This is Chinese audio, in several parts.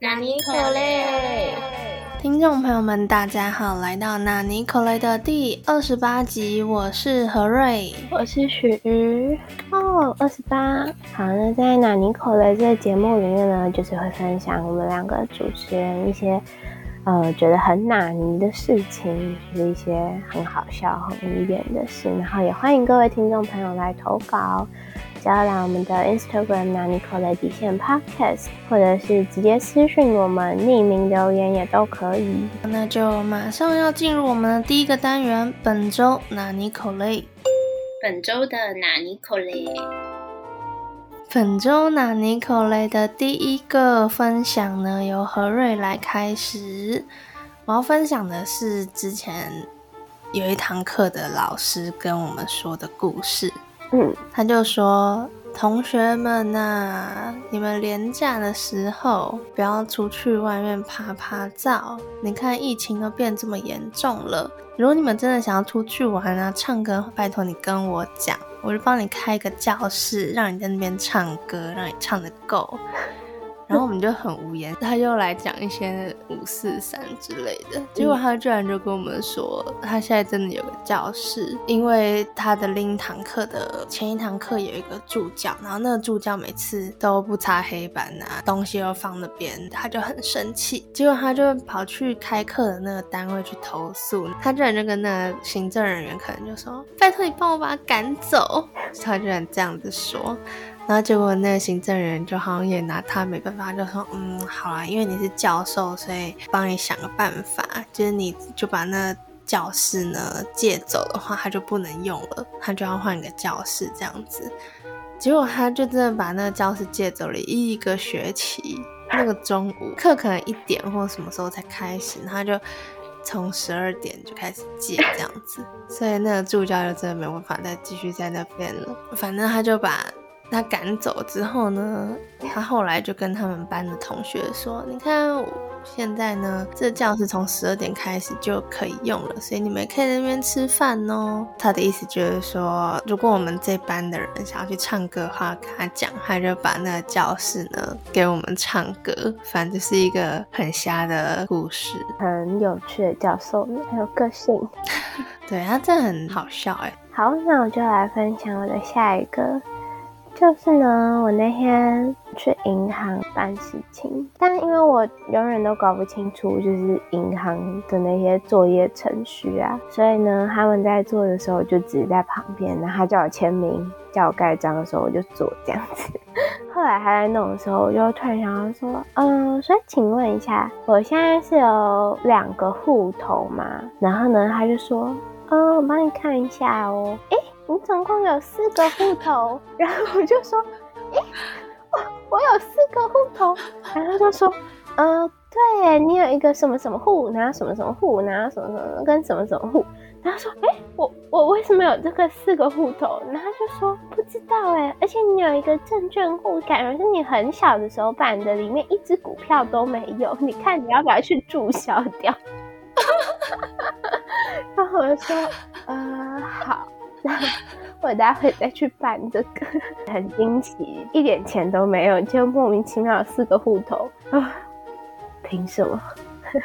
纳尼可雷？听众朋友们，大家好，来到纳尼可雷的第二十八集，我是何瑞，我是许瑜。哦，二十八。好，那在纳尼可雷这个节目里面呢，就是会分享我们两个主持人一些呃觉得很纳尼的事情，就是一些很好笑、很无言的事，然后也欢迎各位听众朋友来投稿。只要来我们的 Instagram 拿尼可的底线 Podcast，或者是直接私讯我们匿名留言也都可以。那就马上要进入我们的第一个单元，本周拿尼可雷。本周的拿尼可雷。本周拿尼可雷的第一个分享呢，由何瑞来开始。我要分享的是之前有一堂课的老师跟我们说的故事。他就说：“同学们呐，你们廉假的时候不要出去外面拍拍照。你看疫情都变这么严重了，如果你们真的想要出去玩啊、唱歌，拜托你跟我讲，我就帮你开一个教室，让你在那边唱歌，让你唱的够。”然后我们就很无言，他就来讲一些五四三之类的，结果他居然就跟我们说，他现在真的有个教室，因为他的另一堂课的前一堂课有一个助教，然后那个助教每次都不擦黑板啊，东西又放那边，他就很生气，结果他就跑去开课的那个单位去投诉，他居然就跟那个行政人员可能就说，拜托你帮我把他赶走，他居然这样子说。然后结果那个行政人就好像也拿他没办法，就说嗯，好啦，因为你是教授，所以帮你想个办法，就是你就把那教室呢借走的话，他就不能用了，他就要换个教室这样子。结果他就真的把那个教室借走了一个学期，那个中午课可能一点或什么时候才开始，他就从十二点就开始借这样子，所以那个助教就真的没办法再继续在那边了。反正他就把。他赶走之后呢，他后来就跟他们班的同学说：“你看，现在呢，这教室从十二点开始就可以用了，所以你们可以在那边吃饭哦。”他的意思就是说，如果我们这班的人想要去唱歌的话，跟他讲，他就把那个教室呢给我们唱歌。反正是一个很瞎的故事，很有趣的教授，很有个性。对他真的很好笑哎。好，那我就来分享我的下一个。就是呢，我那天去银行办事情，但因为我永远都搞不清楚，就是银行的那些作业程序啊，所以呢，他们在做的时候就只在旁边，然后他叫我签名、叫我盖章的时候，我就做这样子。后来他在弄的时候，我就突然想到说，嗯，所以请问一下，我现在是有两个户头嘛？然后呢，他就说，嗯，我帮你看一下哦，诶。你总共有四个户头，然后我就说，诶，我我有四个户头，然后就说，呃，对，你有一个什么什么户，然后什么什么户，然后什么什么跟什么什么户，然后说，哎，我我为什么有这个四个户头？然后就说不知道哎，而且你有一个证券户，感觉是你很小的时候办的，里面一只股票都没有，你看你要不要去注销掉？然后我就说，呃，好。我待会再去办这个，很惊奇，一点钱都没有，就莫名其妙四个户头啊！凭什么？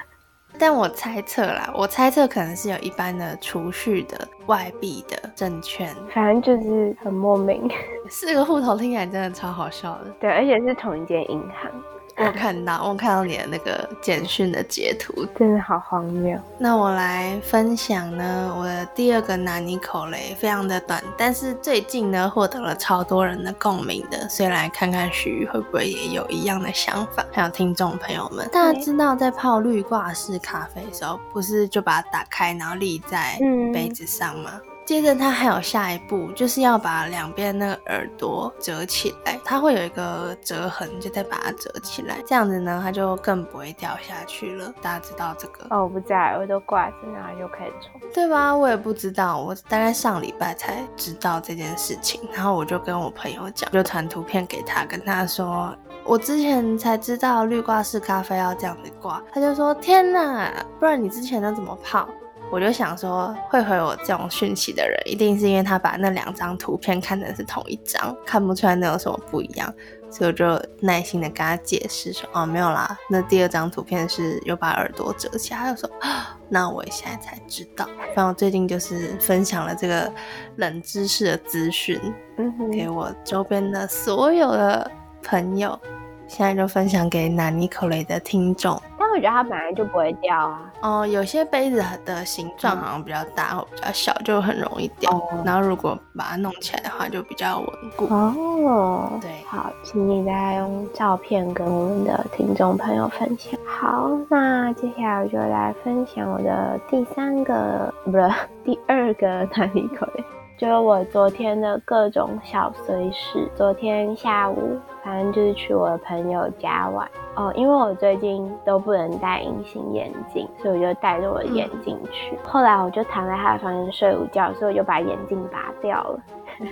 但我猜测啦，我猜测可能是有一般的储蓄的外币的证券，反正就是很莫名。四个户头听起来真的超好笑的，对，而且是同一间银行。我看到，我看到你的那个简讯的截图，真的好荒谬。那我来分享呢，我的第二个拿尼口雷非常的短，但是最近呢获得了超多人的共鸣的，所以来看看徐玉会不会也有一样的想法。还有听众朋友们，大家知道在泡绿挂式咖啡的时候，不是就把它打开，然后立在杯子上吗？接着它还有下一步，就是要把两边那个耳朵折起来，它会有一个折痕，就再把它折起来，这样子呢，它就更不会掉下去了。大家知道这个？哦，我不在，我都挂着，然后就可以冲，对吧？我也不知道，我大概上礼拜才知道这件事情，然后我就跟我朋友讲，就传图片给他，跟他说，我之前才知道绿挂式咖啡要这样子挂，他就说，天哪，不然你之前那怎么泡？我就想说，会回我这种讯息的人，一定是因为他把那两张图片看成是同一张，看不出来那有什么不一样。所以我就耐心的跟他解释说，哦，没有啦，那第二张图片是有把耳朵折起来。他就说，那我现在才知道。反正我最近就是分享了这个冷知识的资讯，给我周边的所有的朋友。现在就分享给纳尼可雷的听众。我觉得它本来就不会掉啊。哦，有些杯子的形状好像比较大或比较小，就很容易掉。然后如果把它弄起来的话，就比较稳固。哦，对，好，请你再用照片跟我们的听众朋友分享。好，那接下来我就来分享我的第三个，不是 第二个哪里可以？就是我昨天的各种小碎事。昨天下午，反正就是去我的朋友家玩哦。因为我最近都不能戴隐形眼镜，所以我就带着我的眼镜去。后来我就躺在他的房间睡午觉，所以我就把眼镜拔掉了。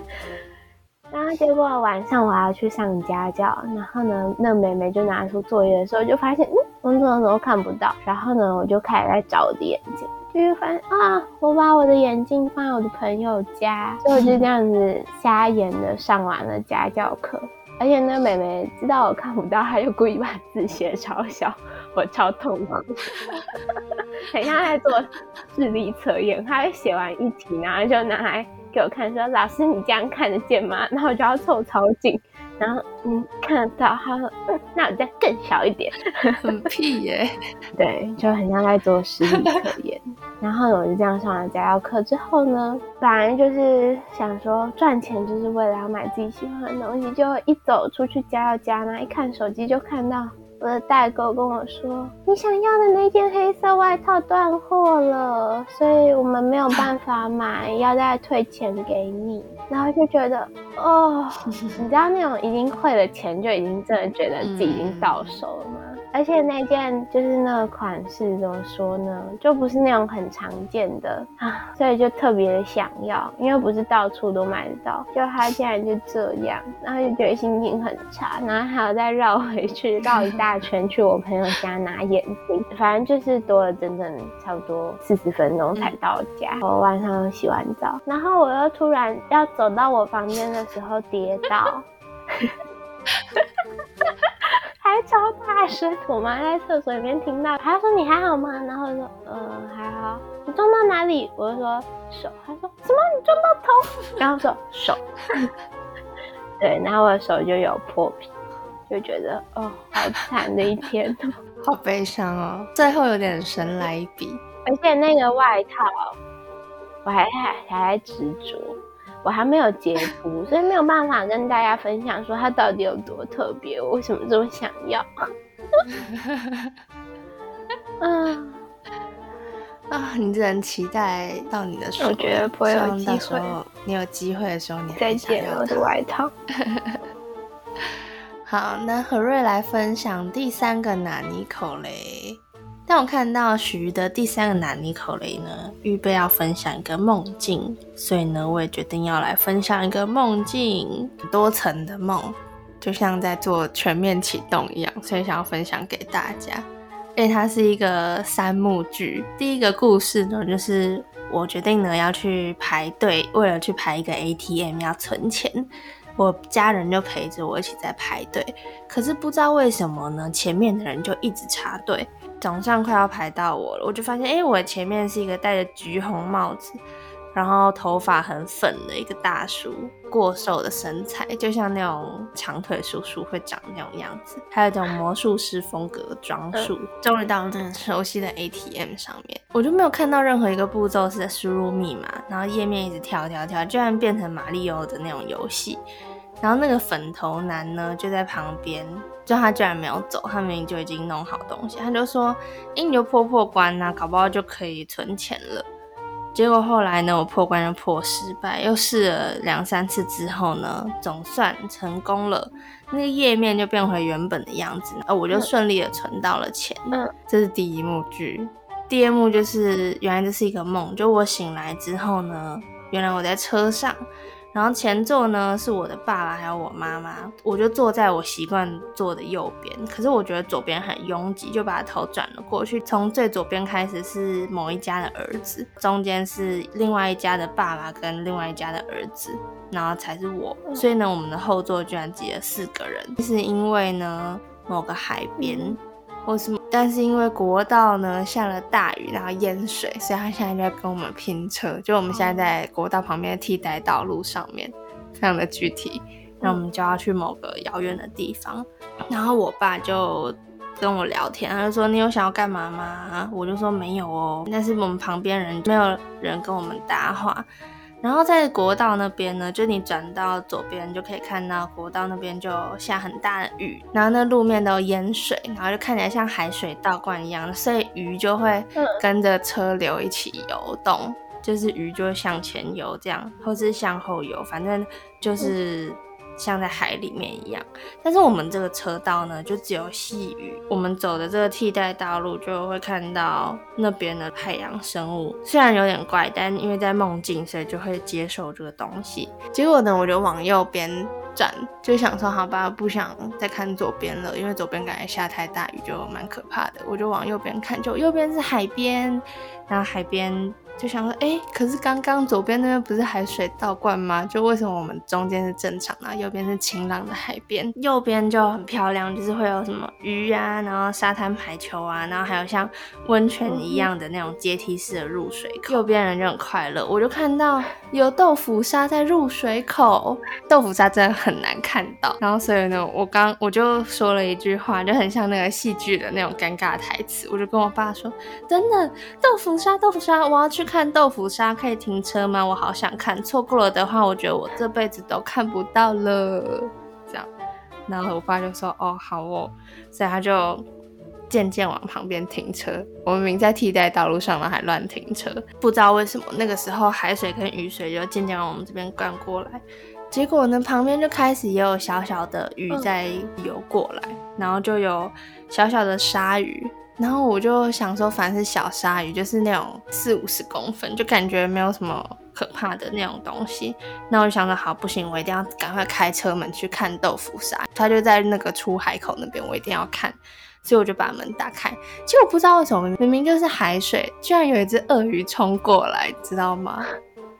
然后结果晚上我要去上家教，然后呢，那妹妹就拿出作业的时候，就发现嗯，我怎么怎么看不到。然后呢，我就开始在找我的眼镜。就发现啊，我把我的眼镜放在我的朋友家，所以我就这样子瞎眼的上完了家教课。而且呢妹妹知道我看不到，她就故意把字写超小，我超痛苦。很像在做智力测验，她会写完一题，然后就拿来给我看，说：“老师，你这样看得见吗？”然后我就要凑超近。然后嗯看得到，他说嗯，那我再更小一点，很屁耶，对，就很像在做实力测验。然后我就这样上了家教课之后呢，本来就是想说赚钱就是为了要买自己喜欢的东西，就一走出去家教家呢，一看手机就看到。我的代购跟我说，你想要的那件黑色外套断货了，所以我们没有办法买，要再退钱给你。然后就觉得，哦，你知道那种已经汇了钱，就已经真的觉得自己已经到手了吗？而且那件就是那个款式怎么说呢？就不是那种很常见的啊，所以就特别的想要，因为不是到处都买得到。就他竟然就这样，然后就觉得心情很差，然后还要再绕回去绕一大圈去我朋友家拿眼镜，反正就是多了整整差不多四十分钟才到家。我晚上洗完澡，然后我又突然要走到我房间的时候跌倒。还超大声！我妈在厕所里面听到，她说你还好吗？然后我说嗯还好。你撞到哪里？我就说手。她说什么？你撞到头？然后说手。对，然后我的手就有破皮，就觉得哦好惨的一天，好悲伤哦。最后有点神来一笔，而且那个外套我还还还在执着。我还没有截图，所以没有办法跟大家分享说它到底有多特别，我为什么这么想要。嗯啊，你只能期待到你的时候，我觉得不会有机会。你有机会的时候，你再见我的外套。好，那何瑞来分享第三个纳尼口雷。但我看到许的第三个纳尼口雷呢，预备要分享一个梦境，所以呢，我也决定要来分享一个梦境，多层的梦，就像在做全面启动一样，所以想要分享给大家。因为它是一个三幕剧，第一个故事呢，就是我决定呢要去排队，为了去排一个 ATM 要存钱，我家人就陪着我一起在排队，可是不知道为什么呢，前面的人就一直插队。总算快要排到我了，我就发现，哎，我前面是一个戴着橘红帽子，然后头发很粉的一个大叔，过瘦的身材，就像那种长腿叔叔会长那种样子，还有一种魔术师风格的装束。终于到了这个熟悉的 ATM 上面，我就没有看到任何一个步骤是在输入密码，然后页面一直跳跳跳，居然变成马里奥的那种游戏。然后那个粉头男呢，就在旁边。就他居然没有走，他明明就已经弄好东西，他就说：“哎，你就破破关呐，搞不好就可以存钱了。”结果后来呢，我破关又破失败，又试了两三次之后呢，总算成功了，那个页面就变回原本的样子，而我就顺利的存到了钱。嗯，这是第一幕剧，第二幕就是原来这是一个梦，就我醒来之后呢，原来我在车上。然后前座呢是我的爸爸还有我妈妈，我就坐在我习惯坐的右边。可是我觉得左边很拥挤，就把头转了过去。从最左边开始是某一家的儿子，中间是另外一家的爸爸跟另外一家的儿子，然后才是我。所以呢，我们的后座居然挤了四个人，是因为呢某个海边。或是，但是因为国道呢下了大雨，然后淹水，所以他现在就在跟我们拼车。就我们现在在国道旁边的替代道路上面，非常的具体。那我们就要去某个遥远的地方。然后我爸就跟我聊天，他就说：“你有想要干嘛吗？”我就说：“没有哦。”但是我们旁边人没有人跟我们搭话。然后在国道那边呢，就你转到左边就可以看到国道那边就下很大的雨，然后那路面都淹水，然后就看起来像海水倒灌一样，所以鱼就会跟着车流一起游动，就是鱼就会向前游这样，或是向后游，反正就是。像在海里面一样，但是我们这个车道呢，就只有细雨。我们走的这个替代道路，就会看到那边的海洋生物。虽然有点怪，但因为在梦境，所以就会接受这个东西。结果呢，我就往右边转，就想说好吧，不想再看左边了，因为左边感觉下太大雨，就蛮可怕的。我就往右边看，就右边是海边，然后海边。就想说，哎，可是刚刚左边那边不是海水倒灌吗？就为什么我们中间是正常的，右边是晴朗的海边？右边就很漂亮，就是会有什么鱼啊，然后沙滩排球啊，然后还有像温泉一样的那种阶梯式的入水口。右边人就很快乐，我就看到有豆腐沙在入水口，豆腐沙真的很难看到。然后所以呢，我刚我就说了一句话，就很像那个戏剧的那种尴尬台词，我就跟我爸说：“等等，豆腐沙，豆腐沙，我要去。”看豆腐沙可以停车吗？我好想看，错过了的话，我觉得我这辈子都看不到了。这样，然后我爸就说：“哦，好哦。”所以他就渐渐往旁边停车。我们明在替代道路上了，还乱停车，不知道为什么那个时候海水跟雨水就渐渐往我们这边灌过来。结果呢，旁边就开始也有小小的鱼在游过来，然后就有小小的鲨鱼。然后我就想说，凡是小鲨鱼，就是那种四五十公分，就感觉没有什么可怕的那种东西。那我就想说，好，不行，我一定要赶快开车门去看豆腐鲨。它就在那个出海口那边，我一定要看。所以我就把门打开，结果不知道为什么，明明就是海水，居然有一只鳄鱼冲过来，知道吗？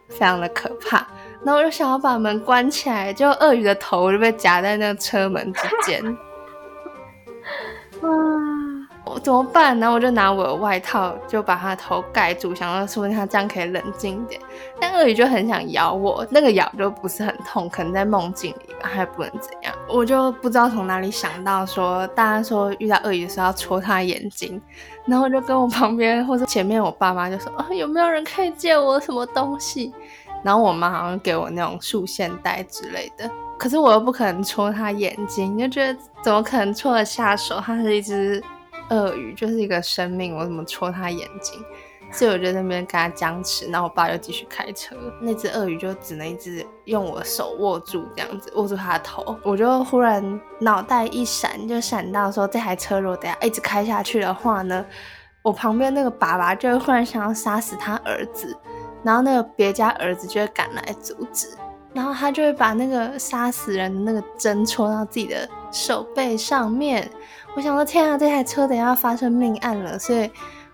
非常的可怕。然后我就想要把门关起来，结果鳄鱼的头就被夹在那个车门之间。我怎么办？然后我就拿我的外套，就把它头盖住，想要说它这样可以冷静一点。但鳄鱼就很想咬我，那个咬就不是很痛，可能在梦境里吧，还不能怎样。我就不知道从哪里想到说，大家说遇到鳄鱼的时候要戳它眼睛，然后我就跟我旁边或者前面我爸妈就说啊，有没有人可以借我什么东西？然后我妈好像给我那种束线带之类的，可是我又不可能戳它眼睛，就觉得怎么可能戳得下手？它是一只。鳄鱼就是一个生命，我怎么戳它眼睛？所以我就在那边跟他僵持，然后我爸就继续开车，那只鳄鱼就只能一直用我手握住，这样子握住它的头。我就忽然脑袋一闪，就闪到说这台车如果等下一直开下去的话呢，我旁边那个爸爸就会忽然想要杀死他儿子，然后那个别家儿子就会赶来阻止，然后他就会把那个杀死人的那个针戳到自己的手背上面。我想说，天啊，这台车等下要发生命案了，所以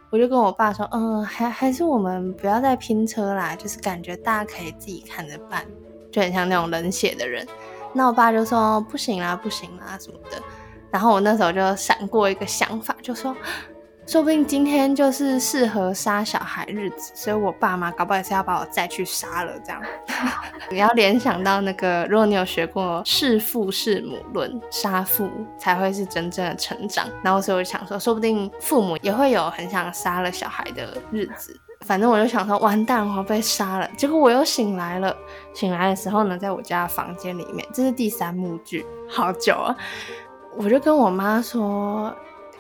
我就跟我爸说，嗯，还还是我们不要再拼车啦，就是感觉大家可以自己看着办，就很像那种冷血的人。那我爸就说，不行啦，不行啦什么的。然后我那时候就闪过一个想法，就说。说不定今天就是适合杀小孩日子，所以我爸妈搞不好也是要把我再去杀了。这样，你要联想到那个，如果你有学过弑父弑母论，杀父才会是真正的成长。然后所以我就想说，说不定父母也会有很想杀了小孩的日子。反正我就想说，完蛋，我要被杀了。结果我又醒来了。醒来的时候呢，在我家房间里面，这是第三幕剧，好久啊。我就跟我妈说。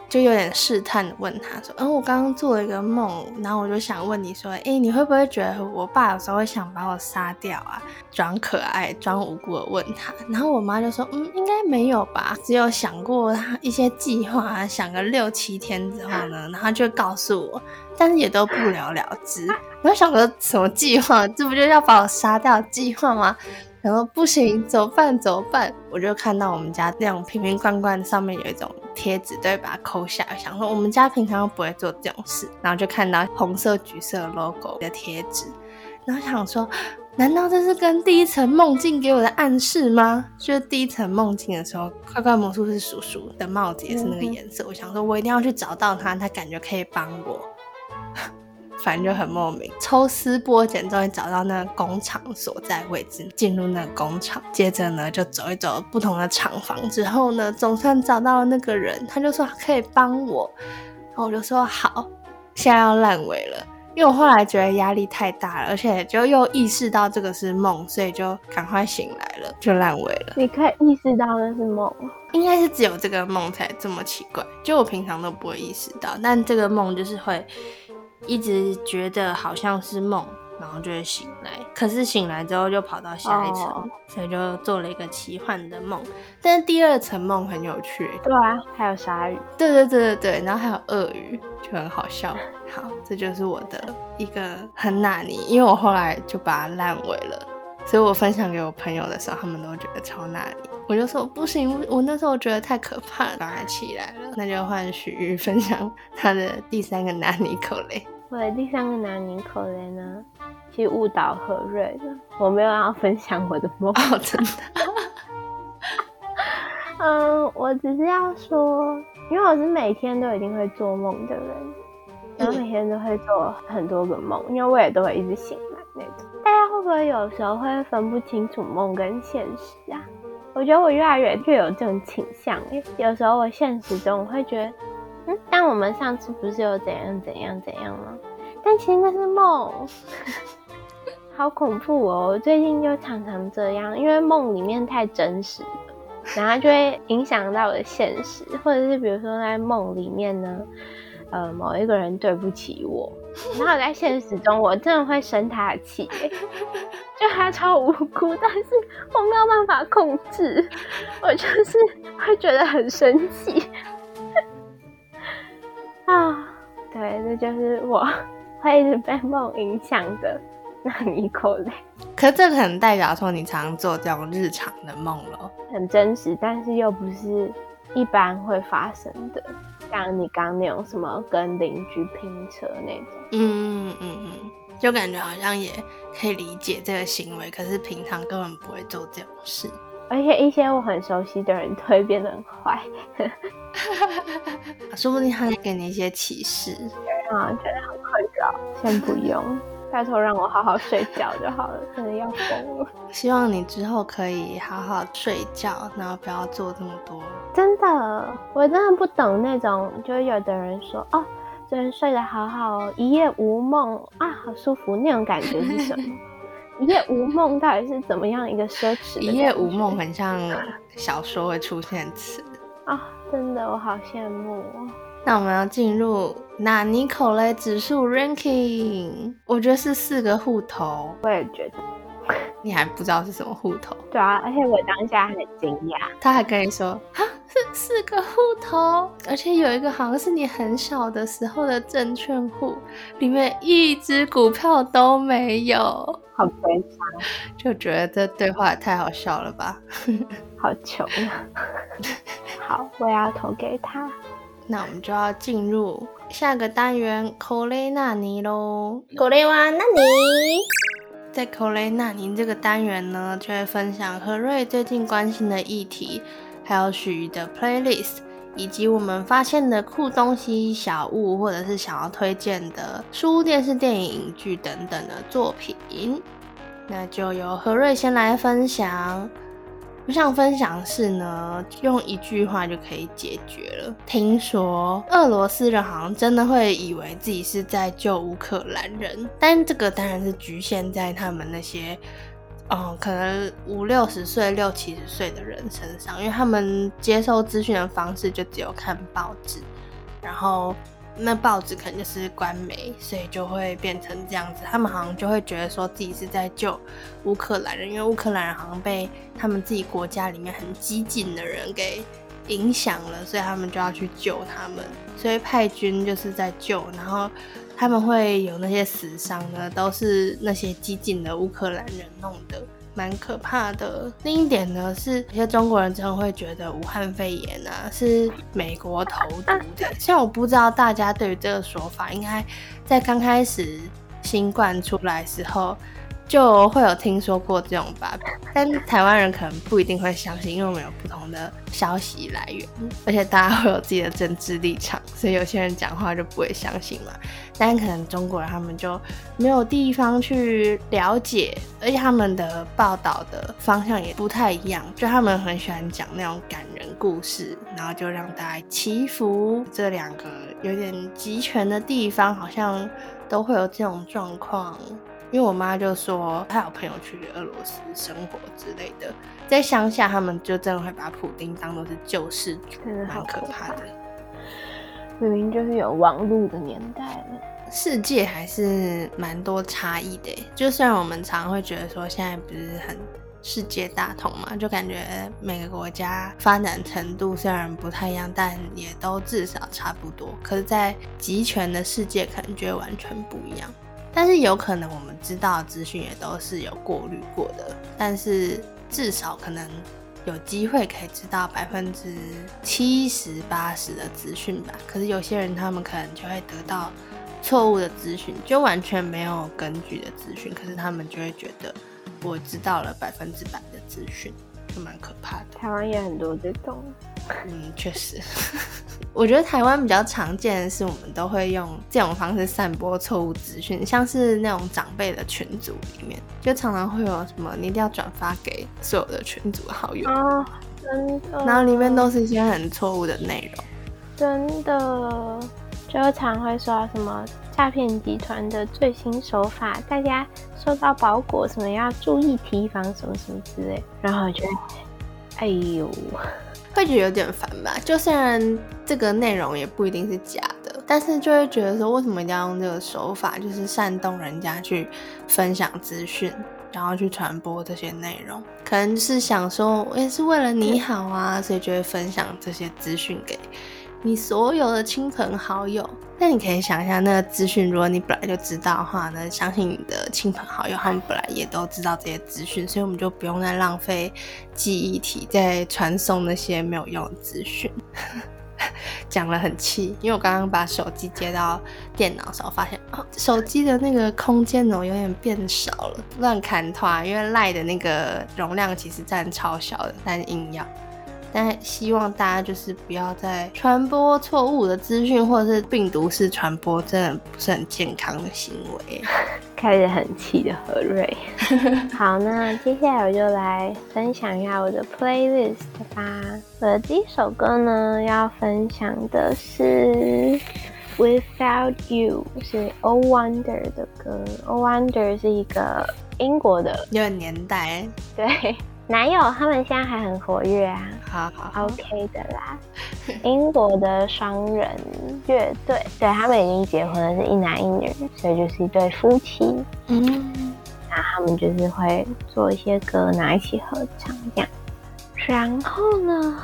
就有点试探的问他说：“嗯，我刚刚做了一个梦，然后我就想问你说，哎，你会不会觉得我爸有时候会想把我杀掉啊？装可爱、装无辜的问他。然后我妈就说：嗯，应该没有吧，只有想过他一些计划，想个六七天之后呢，然后就告诉我，但是也都不了了之。我想说什么计划？这不就要把我杀掉计划吗？然后不行，怎么办？怎么办？我就看到我们家那种瓶瓶罐罐上面有一种贴纸，都会把它抠下来，想说我们家平常又不会做这种事，然后就看到红色、橘色 logo 的贴纸，然后想说。难道这是跟第一层梦境给我的暗示吗？就是第一层梦境的时候，快快魔术师叔叔的帽子也是那个颜色。我想说，我一定要去找到他，他感觉可以帮我。反正就很莫名，抽丝剥茧，终于找到那个工厂所在位置，进入那个工厂。接着呢，就走一走不同的厂房，之后呢，总算找到了那个人，他就说可以帮我，然后我就说好，现在要烂尾了。因为我后来觉得压力太大了，而且就又意识到这个是梦，所以就赶快醒来了，就烂尾了。你可以意识到那是梦，应该是只有这个梦才这么奇怪，就我平常都不会意识到，但这个梦就是会一直觉得好像是梦。然后就会醒来，可是醒来之后就跑到下一层，所以就做了一个奇幻的梦。但是第二层梦很有趣，对啊，还有鲨鱼，对对对对对，然后还有鳄鱼，就很好笑。好，这就是我的一个很纳尼，因为我后来就把它烂尾了，所以我分享给我朋友的时候，他们都觉得超纳尼。我就说不行，我那时候觉得太可怕了，刚才起来了，那就换许玉分享他的第三个拿尼口雷。我的第三个拿尼口雷呢？去误导何瑞的，我没有要分享我的梦，真的。嗯，我只是要说，因为我是每天都一定会做梦的人，然后每天都会做很多个梦，因为我也都会一直醒来那种。大家会不会有时候会分不清楚梦跟现实啊？我觉得我越来越越有这种倾向，有时候我现实中我会觉得，嗯，但我们上次不是有怎样怎样怎样吗？但其实那是梦。好恐怖哦！我最近就常常这样，因为梦里面太真实了，然后就会影响到我的现实，或者是比如说在梦里面呢，呃，某一个人对不起我，然后在现实中我真的会生他的气，就他超无辜，但是我没有办法控制，我就是会觉得很生气啊！对，这就是我会一直被梦影响的。那一口泪，可这可能代表说你常做这种日常的梦了，很真实，但是又不是一般会发生的，像你刚那种什么跟邻居拼车那种，嗯嗯嗯嗯，就感觉好像也可以理解这个行为，可是平常根本不会做这种事，而且一些我很熟悉的人都会变得很坏，说不定他会给你一些启示，啊，觉得很困扰，先不用。拜托让我好好睡觉就好了，真的要疯了。希望你之后可以好好睡觉，然后不要做这么多。真的，我真的不懂那种，就有的人说哦，昨天睡得好好哦，一夜无梦啊，好舒服，那种感觉是什么？一夜无梦到底是怎么样一个奢侈？一夜无梦很像小说会出现词啊，真的，我好羡慕哦。那我们要进入纳尼口雷指数 ranking，我觉得是四个户头。我也觉得，你还不知道是什么户头？对啊，而且我当下很惊讶，他还跟你说啊，是四个户头，而且有一个好像是你很小的时候的证券户，里面一只股票都没有，好悲伤，就觉得这对话也太好笑了吧？好穷啊！好，我要投给他。那我们就要进入下个单元“口雷纳尼”喽。口雷哇纳尼，在“口雷纳您”这个单元呢，就会分享何瑞最近关心的议题，还有许的 playlist，以及我们发现的酷东西、小物，或者是想要推荐的书、电视、电影、影剧等等的作品。那就由何瑞先来分享。我想分享是呢，用一句话就可以解决了。听说俄罗斯人好像真的会以为自己是在救乌克兰人，但这个当然是局限在他们那些，嗯，可能五六十岁、六七十岁的人身上，因为他们接受资讯的方式就只有看报纸，然后。那报纸可能就是官媒，所以就会变成这样子。他们好像就会觉得说自己是在救乌克兰人，因为乌克兰人好像被他们自己国家里面很激进的人给影响了，所以他们就要去救他们。所以派军就是在救，然后他们会有那些死伤呢，都是那些激进的乌克兰人弄的。蛮可怕的。另一点呢，是有些中国人真的会觉得武汉肺炎啊是美国投毒的。像我不知道大家对于这个说法，应该在刚开始新冠出来时候。就会有听说过这种吧，但台湾人可能不一定会相信，因为我们有不同的消息来源，而且大家会有自己的政治立场，所以有些人讲话就不会相信嘛。但可能中国人他们就没有地方去了解，而且他们的报道的方向也不太一样，就他们很喜欢讲那种感人故事，然后就让大家祈福。这两个有点集权的地方，好像都会有这种状况。因为我妈就说，她有朋友去俄罗斯生活之类的，在乡下，他们就真的会把普丁当做是救世主，蛮可怕的。明明就是有网络的年代了，世界还是蛮多差异的。就虽然我们常会觉得说，现在不是很世界大同嘛，就感觉每个国家发展程度虽然不太一样，但也都至少差不多。可是，在集权的世界，可能就会完全不一样。但是有可能我们知道资讯也都是有过滤过的，但是至少可能有机会可以知道百分之七十八十的资讯吧。可是有些人他们可能就会得到错误的资讯，就完全没有根据的资讯，可是他们就会觉得我知道了百分之百的资讯。蛮可怕的，台湾也很多这种。嗯，确实，我觉得台湾比较常见的是，我们都会用这种方式散播错误资讯，像是那种长辈的群组里面，就常常会有什么你一定要转发给所有的群组好友。哦，真的，然后里面都是一些很错误的内容，真的，就常会说什么。诈骗集团的最新手法，大家收到包裹什么要注意提防什么什么之类，然后就，哎呦，会觉得有点烦吧？就虽然这个内容也不一定是假的，但是就会觉得说，为什么一定要用这个手法，就是煽动人家去分享资讯，然后去传播这些内容？可能是想说，我也是为了你好啊，所以就会分享这些资讯给。你所有的亲朋好友，那你可以想一下，那个资讯，如果你本来就知道的话呢？相信你的亲朋好友，他们本来也都知道这些资讯，所以我们就不用再浪费记忆体在传送那些没有用的资讯。讲了很气，因为我刚刚把手机接到电脑时候，发现哦，手机的那个空间哦有点变少了，乱砍团，因为赖的那个容量其实占超小的，但硬要。但希望大家就是不要再传播错误的资讯，或者是病毒式传播，真的不是很健康的行为。开始很气的何瑞，好，那接下来我就来分享一下我的 playlist 吧。我的第一首歌呢，要分享的是 Without You，是 O Wonder 的歌。O Wonder 是一个英国的，有点年代，对。男友他们现在还很活跃啊，好好，OK 的啦。英国的双人乐队，对他们已经结婚了，是一男一女，所以就是一对夫妻。嗯，那他们就是会做一些歌，拿一起合唱这样。然后呢，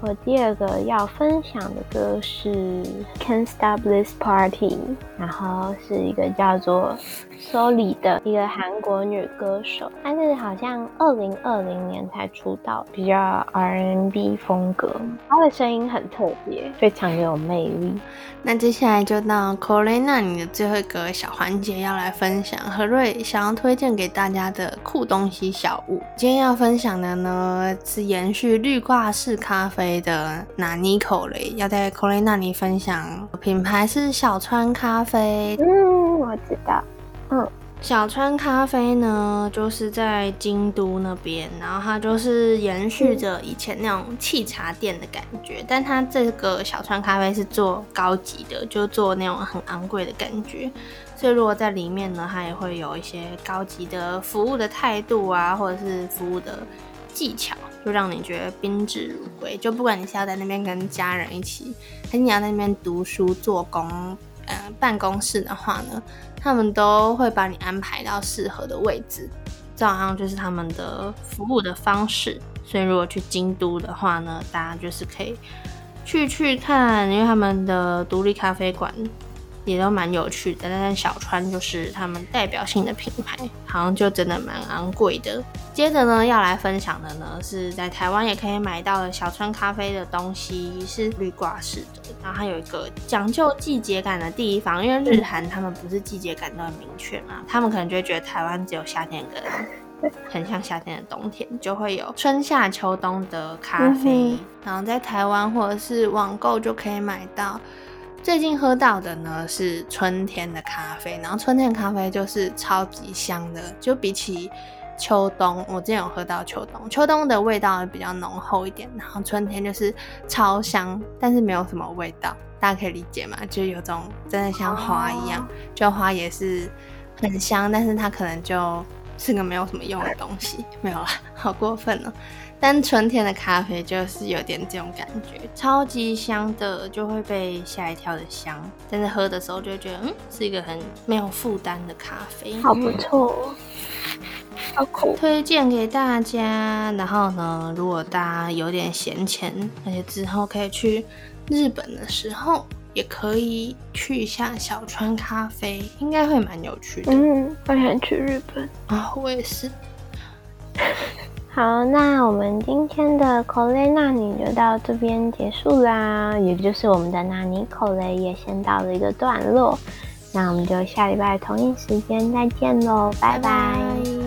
我第二个要分享的歌是《Can't Stop This Party》，然后是一个叫做。Soli 的一个韩国女歌手，她是好像二零二零年才出道，比较 R&B 风格，她的声音很特别，非常有魅力。那接下来就到 c o r e n a 你的最后一个小环节要来分享何瑞想要推荐给大家的酷东西小物。今天要分享的呢是延续绿挂式咖啡的拿尼口雷，要在 c o r e n a 里分享品牌是小川咖啡。嗯，我知道。小川咖啡呢，就是在京都那边，然后它就是延续着以前那种沏茶店的感觉，但它这个小川咖啡是做高级的，就做那种很昂贵的感觉，所以如果在里面呢，它也会有一些高级的服务的态度啊，或者是服务的技巧，就让你觉得宾至如归。就不管你是要在那边跟家人一起，还是你要在那边读书做工。呃，办公室的话呢，他们都会把你安排到适合的位置，这好像就是他们的服务的方式。所以如果去京都的话呢，大家就是可以去去看，因为他们的独立咖啡馆也都蛮有趣的。但是小川就是他们代表性的品牌，好像就真的蛮昂贵的。接着呢，要来分享的呢，是在台湾也可以买到的小川咖啡的东西，是绿挂式的。然后它有一个讲究季节感的地方，因为日韩他们不是季节感都很明确嘛，他们可能就会觉得台湾只有夏天跟。很像夏天的冬天，就会有春夏秋冬的咖啡，然后在台湾或者是网购就可以买到。最近喝到的呢是春天的咖啡，然后春天咖啡就是超级香的，就比起秋冬，我之前有喝到秋冬，秋冬的味道比较浓厚一点，然后春天就是超香，但是没有什么味道，大家可以理解吗？就有种真的像花一样，就花也是很香，但是它可能就。是个没有什么用的东西，没有啦，好过分哦。但纯甜的咖啡就是有点这种感觉，超级香的，就会被吓一跳的香。但是喝的时候就会觉得，嗯，是一个很没有负担的咖啡，好不错，好酷，推荐给大家。然后呢，如果大家有点闲钱，而且之后可以去日本的时候。也可以去一下小川咖啡，应该会蛮有趣的。嗯，我想去日本啊，我也是。好，那我们今天的口雷纳尼就到这边结束啦，也就是我们的纳尼口雷也先到了一个段落。那我们就下礼拜同一时间再见喽，拜拜。